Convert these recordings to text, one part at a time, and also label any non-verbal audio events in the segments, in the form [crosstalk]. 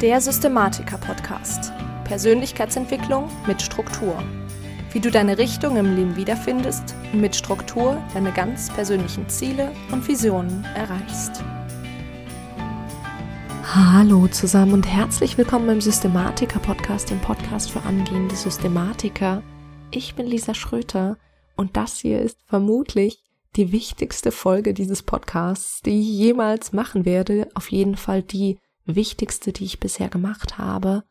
Der Systematiker-Podcast. Persönlichkeitsentwicklung mit Struktur. Wie du deine Richtung im Leben wiederfindest und mit Struktur deine ganz persönlichen Ziele und Visionen erreichst. Hallo zusammen und herzlich willkommen im Systematiker-Podcast, dem Podcast für angehende Systematiker. Ich bin Lisa Schröter und das hier ist vermutlich die wichtigste Folge dieses Podcasts, die ich jemals machen werde. Auf jeden Fall die wichtigste, die ich bisher gemacht habe.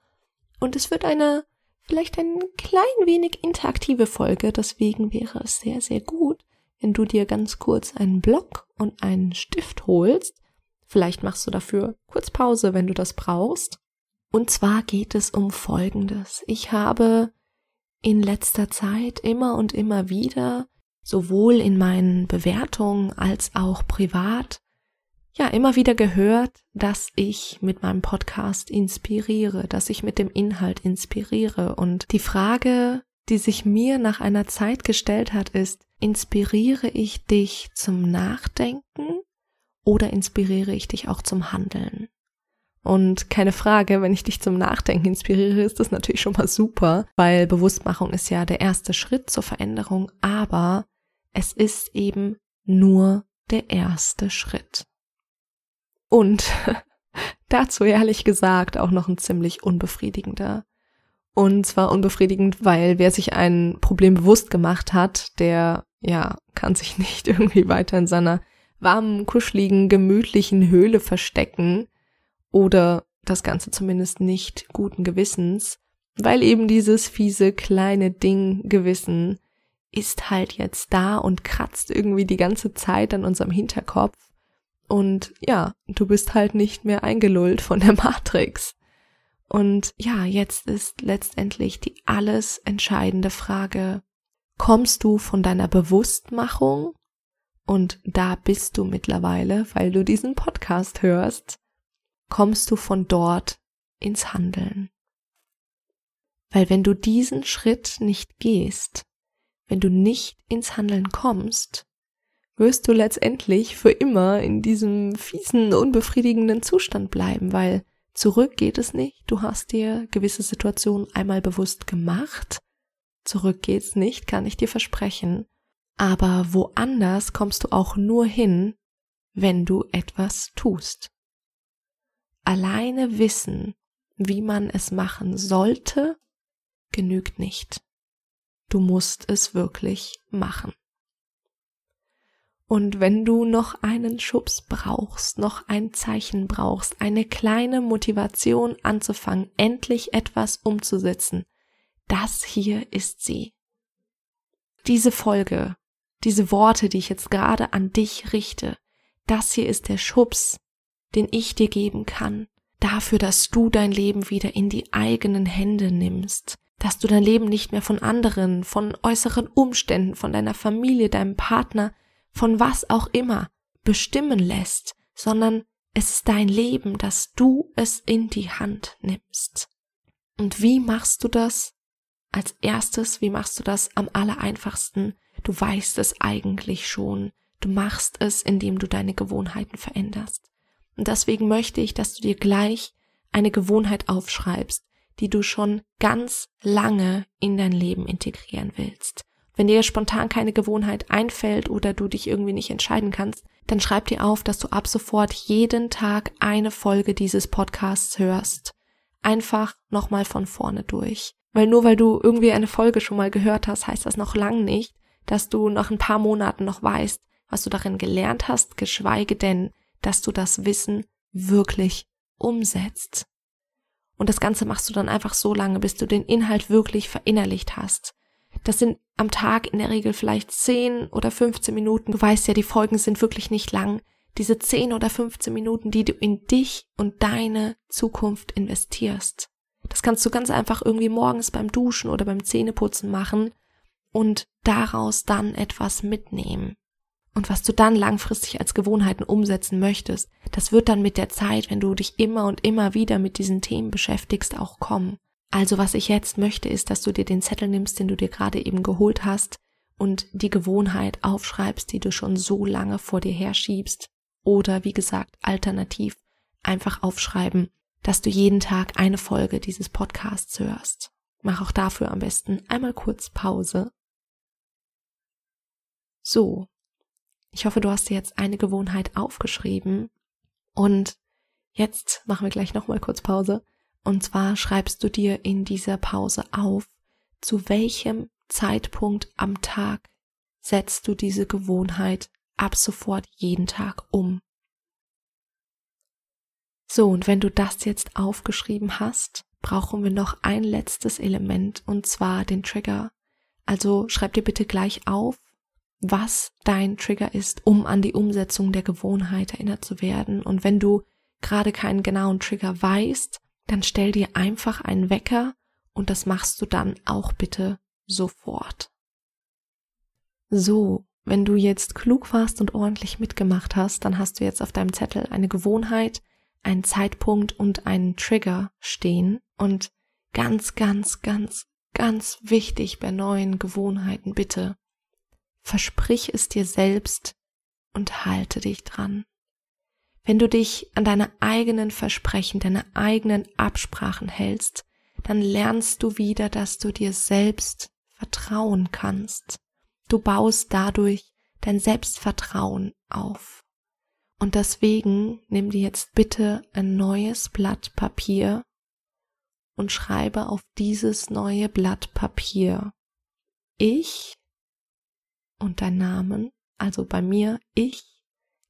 Und es wird eine vielleicht ein klein wenig interaktive Folge, deswegen wäre es sehr, sehr gut, wenn du dir ganz kurz einen Block und einen Stift holst. Vielleicht machst du dafür kurz Pause, wenn du das brauchst. Und zwar geht es um Folgendes. Ich habe in letzter Zeit immer und immer wieder, sowohl in meinen Bewertungen als auch privat, ja immer wieder gehört, dass ich mit meinem Podcast inspiriere, dass ich mit dem Inhalt inspiriere. Und die Frage, die sich mir nach einer Zeit gestellt hat, ist, inspiriere ich dich zum Nachdenken oder inspiriere ich dich auch zum Handeln? Und keine Frage, wenn ich dich zum Nachdenken inspiriere, ist das natürlich schon mal super, weil Bewusstmachung ist ja der erste Schritt zur Veränderung, aber es ist eben nur der erste Schritt. Und [laughs] dazu ehrlich gesagt auch noch ein ziemlich unbefriedigender. Und zwar unbefriedigend, weil wer sich ein Problem bewusst gemacht hat, der, ja, kann sich [laughs] nicht irgendwie weiter in seiner warmen, kuscheligen, gemütlichen Höhle verstecken oder das Ganze zumindest nicht guten Gewissens, weil eben dieses fiese kleine Ding Gewissen ist halt jetzt da und kratzt irgendwie die ganze Zeit an unserem Hinterkopf und ja, du bist halt nicht mehr eingelullt von der [laughs] Matrix. Und ja, jetzt ist letztendlich die alles entscheidende Frage, kommst du von deiner Bewusstmachung? Und da bist du mittlerweile, weil du diesen Podcast hörst, kommst du von dort ins Handeln. Weil wenn du diesen Schritt nicht gehst, wenn du nicht ins Handeln kommst, wirst du letztendlich für immer in diesem fiesen, unbefriedigenden Zustand bleiben, weil zurück geht es nicht. Du hast dir gewisse Situationen einmal bewusst gemacht. Zurück geht's nicht, kann ich dir versprechen. Aber woanders kommst du auch nur hin, wenn du etwas tust. Alleine wissen, wie man es machen sollte, genügt nicht. Du musst es wirklich machen. Und wenn du noch einen Schubs brauchst, noch ein Zeichen brauchst, eine kleine Motivation anzufangen, endlich etwas umzusetzen, das hier ist sie. Diese Folge, diese Worte, die ich jetzt gerade an dich richte, das hier ist der Schubs, den ich dir geben kann, dafür, dass du dein Leben wieder in die eigenen Hände nimmst, dass du dein Leben nicht mehr von anderen, von äußeren Umständen, von deiner Familie, deinem Partner, von was auch immer bestimmen lässt, sondern es ist dein Leben, dass du es in die Hand nimmst. Und wie machst du das? Als erstes, wie machst du das am allereinfachsten? Du weißt es eigentlich schon. Du machst es, indem du deine Gewohnheiten veränderst. Und deswegen möchte ich, dass du dir gleich eine Gewohnheit aufschreibst, die du schon ganz lange in dein Leben integrieren willst. Wenn dir spontan keine Gewohnheit einfällt oder du dich irgendwie nicht entscheiden kannst, dann schreib dir auf, dass du ab sofort jeden Tag eine Folge dieses Podcasts hörst. Einfach nochmal von vorne durch. Weil nur weil du irgendwie eine Folge schon mal gehört hast, heißt das noch lang nicht, dass du nach ein paar Monaten noch weißt, was du darin gelernt hast, geschweige denn, dass du das Wissen wirklich umsetzt. Und das Ganze machst du dann einfach so lange, bis du den Inhalt wirklich verinnerlicht hast. Das sind am Tag in der Regel vielleicht 10 oder 15 Minuten. Du weißt ja, die Folgen sind wirklich nicht lang. Diese 10 oder 15 Minuten, die du in dich und deine Zukunft investierst. Das kannst du ganz einfach irgendwie morgens beim Duschen oder beim Zähneputzen machen und daraus dann etwas mitnehmen. Und was du dann langfristig als Gewohnheiten umsetzen möchtest, das wird dann mit der Zeit, wenn du dich immer und immer wieder mit diesen Themen beschäftigst, auch kommen. Also was ich jetzt möchte, ist, dass du dir den Zettel nimmst, den du dir gerade eben geholt hast und die Gewohnheit aufschreibst, die du schon so lange vor dir herschiebst. Oder wie gesagt, alternativ einfach aufschreiben, dass du jeden Tag eine Folge dieses Podcasts hörst. Mach auch dafür am besten einmal kurz Pause. So, ich hoffe, du hast dir jetzt eine Gewohnheit aufgeschrieben und jetzt machen wir gleich nochmal kurz Pause. Und zwar schreibst du dir in dieser Pause auf, zu welchem Zeitpunkt am Tag setzt du diese Gewohnheit ab sofort jeden Tag um. So, und wenn du das jetzt aufgeschrieben hast, brauchen wir noch ein letztes Element, und zwar den Trigger. Also schreib dir bitte gleich auf, was dein Trigger ist, um an die Umsetzung der Gewohnheit erinnert zu werden. Und wenn du gerade keinen genauen Trigger weißt, dann stell dir einfach einen Wecker und das machst du dann auch bitte sofort. So, wenn du jetzt klug warst und ordentlich mitgemacht hast, dann hast du jetzt auf deinem Zettel eine Gewohnheit, einen Zeitpunkt und einen Trigger stehen. Und ganz, ganz, ganz, ganz wichtig bei neuen Gewohnheiten, bitte, versprich es dir selbst und halte dich dran. Wenn du dich an deine eigenen Versprechen, deine eigenen Absprachen hältst, dann lernst du wieder, dass du dir selbst vertrauen kannst. Du baust dadurch dein Selbstvertrauen auf. Und deswegen nimm dir jetzt bitte ein neues Blatt Papier und schreibe auf dieses neue Blatt Papier ich und dein Namen, also bei mir ich,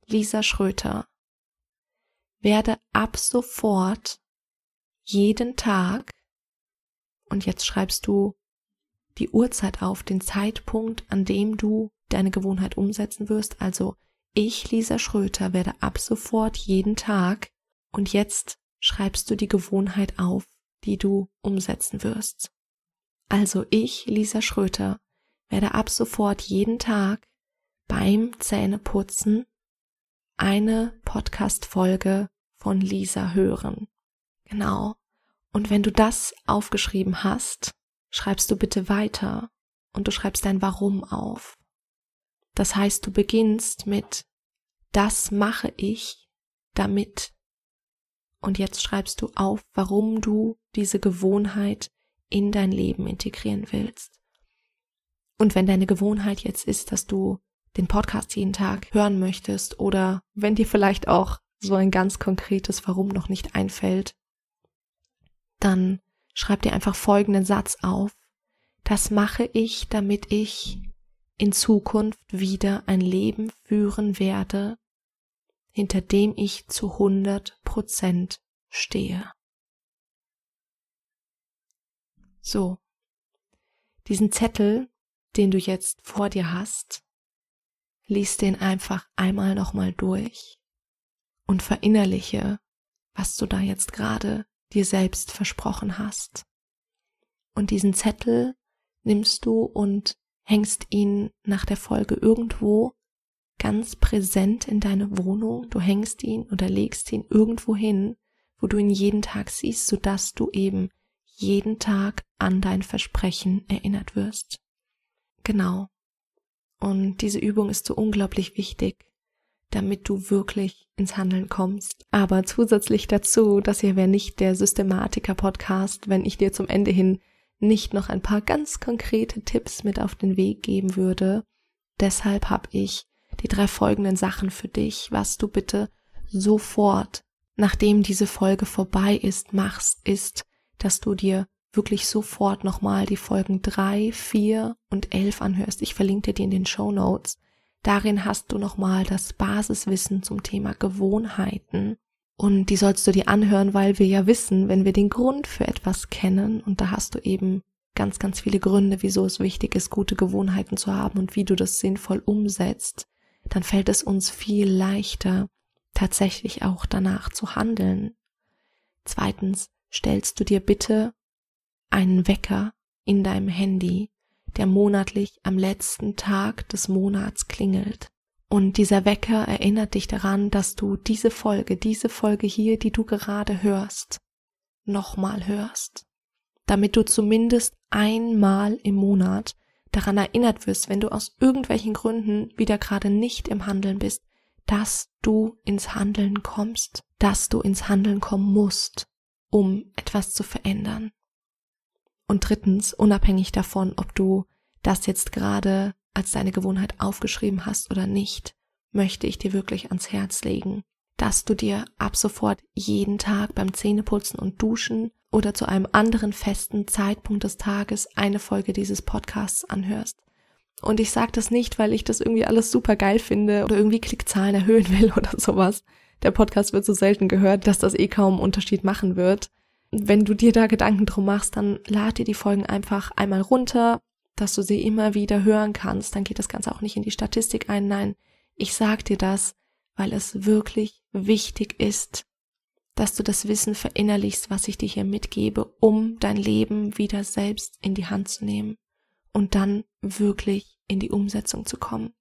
Lisa Schröter, werde ab sofort jeden Tag, und jetzt schreibst du die Uhrzeit auf, den Zeitpunkt, an dem du deine Gewohnheit umsetzen wirst, also ich, Lisa Schröter, werde ab sofort jeden Tag, und jetzt schreibst du die Gewohnheit auf, die du umsetzen wirst. Also ich, Lisa Schröter, werde ab sofort jeden Tag beim Zähneputzen eine Podcast-Folge von Lisa hören. Genau. Und wenn du das aufgeschrieben hast, schreibst du bitte weiter und du schreibst dein Warum auf. Das heißt, du beginnst mit das mache ich damit. Und jetzt schreibst du auf, warum du diese Gewohnheit in dein Leben integrieren willst. Und wenn deine Gewohnheit jetzt ist, dass du den Podcast jeden Tag hören möchtest oder wenn dir vielleicht auch so ein ganz konkretes Warum noch nicht einfällt, dann schreib dir einfach folgenden Satz auf. Das mache ich, damit ich in Zukunft wieder ein Leben führen werde, hinter dem ich zu 100 Prozent stehe. So. Diesen Zettel, den du jetzt vor dir hast, lies den einfach einmal nochmal durch und verinnerliche, was du da jetzt gerade dir selbst versprochen hast. Und diesen Zettel nimmst du und hängst ihn nach der Folge irgendwo ganz präsent in deine Wohnung. Du hängst ihn oder legst ihn irgendwo hin, wo du ihn jeden Tag siehst, sodass du eben jeden Tag an dein Versprechen erinnert wirst. Genau. Und diese Übung ist so unglaublich wichtig, damit du wirklich ins Handeln kommst. Aber zusätzlich dazu, das hier wäre nicht der Systematiker-Podcast, wenn ich dir zum Ende hin nicht noch ein paar ganz konkrete Tipps mit auf den Weg geben würde. Deshalb habe ich die drei folgenden Sachen für dich, was du bitte sofort, nachdem diese Folge vorbei ist, machst, ist, dass du dir wirklich sofort nochmal die Folgen drei, vier und elf anhörst. Ich verlinke dir die in den Show Notes. Darin hast du nochmal das Basiswissen zum Thema Gewohnheiten. Und die sollst du dir anhören, weil wir ja wissen, wenn wir den Grund für etwas kennen, und da hast du eben ganz, ganz viele Gründe, wieso es wichtig ist, gute Gewohnheiten zu haben und wie du das sinnvoll umsetzt, dann fällt es uns viel leichter, tatsächlich auch danach zu handeln. Zweitens, stellst du dir bitte einen Wecker in deinem Handy, der monatlich am letzten Tag des Monats klingelt. Und dieser Wecker erinnert dich daran, dass du diese Folge, diese Folge hier, die du gerade hörst, nochmal hörst, damit du zumindest einmal im Monat daran erinnert wirst, wenn du aus irgendwelchen Gründen wieder gerade nicht im Handeln bist, dass du ins Handeln kommst, dass du ins Handeln kommen musst. um etwas zu verändern. Und drittens, unabhängig davon, ob du das jetzt gerade als deine Gewohnheit aufgeschrieben hast oder nicht, möchte ich dir wirklich ans Herz legen, dass du dir ab sofort jeden Tag beim Zähneputzen und Duschen oder zu einem anderen festen Zeitpunkt des Tages eine Folge dieses Podcasts anhörst. Und ich sage das nicht, weil ich das irgendwie alles super geil finde oder irgendwie Klickzahlen erhöhen will [laughs] oder sowas. Der Podcast wird so selten gehört, dass das eh kaum einen Unterschied machen wird. Wenn du dir da Gedanken drum machst, dann lad dir die Folgen einfach einmal runter, dass du sie immer wieder hören kannst. Dann geht das Ganze auch nicht in die Statistik ein. Nein, ich sag dir das, weil es wirklich wichtig ist, dass du das Wissen verinnerlichst, was ich dir hier mitgebe, um dein Leben wieder selbst in die Hand zu nehmen und dann wirklich in die Umsetzung zu kommen.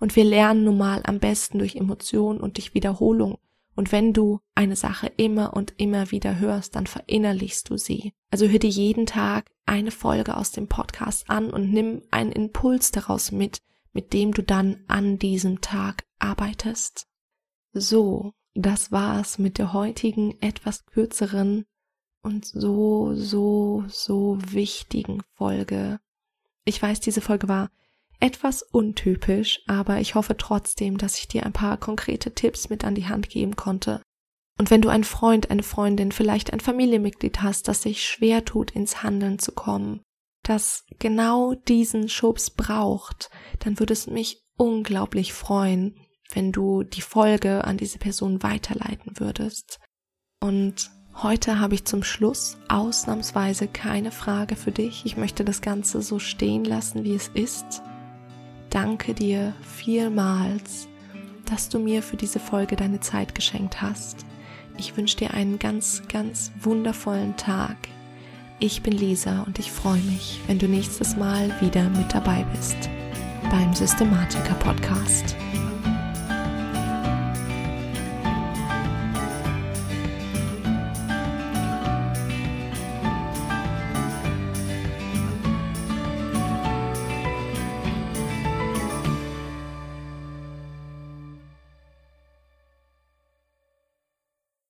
Und wir lernen nun mal am besten durch Emotionen und durch Wiederholung. Und wenn du eine Sache immer und immer wieder hörst, dann verinnerlichst du sie. Also hör dir jeden Tag eine Folge aus dem Podcast an und nimm einen Impuls daraus mit, mit dem du dann an diesem Tag arbeitest. So, das war's mit der heutigen etwas kürzeren und so, so, so wichtigen Folge. Ich weiß, diese Folge war etwas untypisch, aber ich hoffe trotzdem, dass ich dir ein paar konkrete Tipps mit an die Hand geben konnte. Und wenn du einen Freund, eine Freundin, vielleicht ein Familienmitglied hast, das sich schwer tut, ins Handeln zu kommen, das genau diesen Schubs braucht, dann würde es mich unglaublich freuen, wenn du die Folge an diese Person weiterleiten würdest. Und heute habe ich zum Schluss ausnahmsweise keine Frage für dich. Ich möchte das Ganze so stehen lassen, wie es ist danke dir vielmals, dass du mir für diese Folge deine Zeit geschenkt hast. Ich wünsche dir einen ganz, ganz wundervollen Tag. Ich bin Lisa und ich freue mich, wenn du nächstes Mal wieder mit dabei bist beim Systematiker Podcast.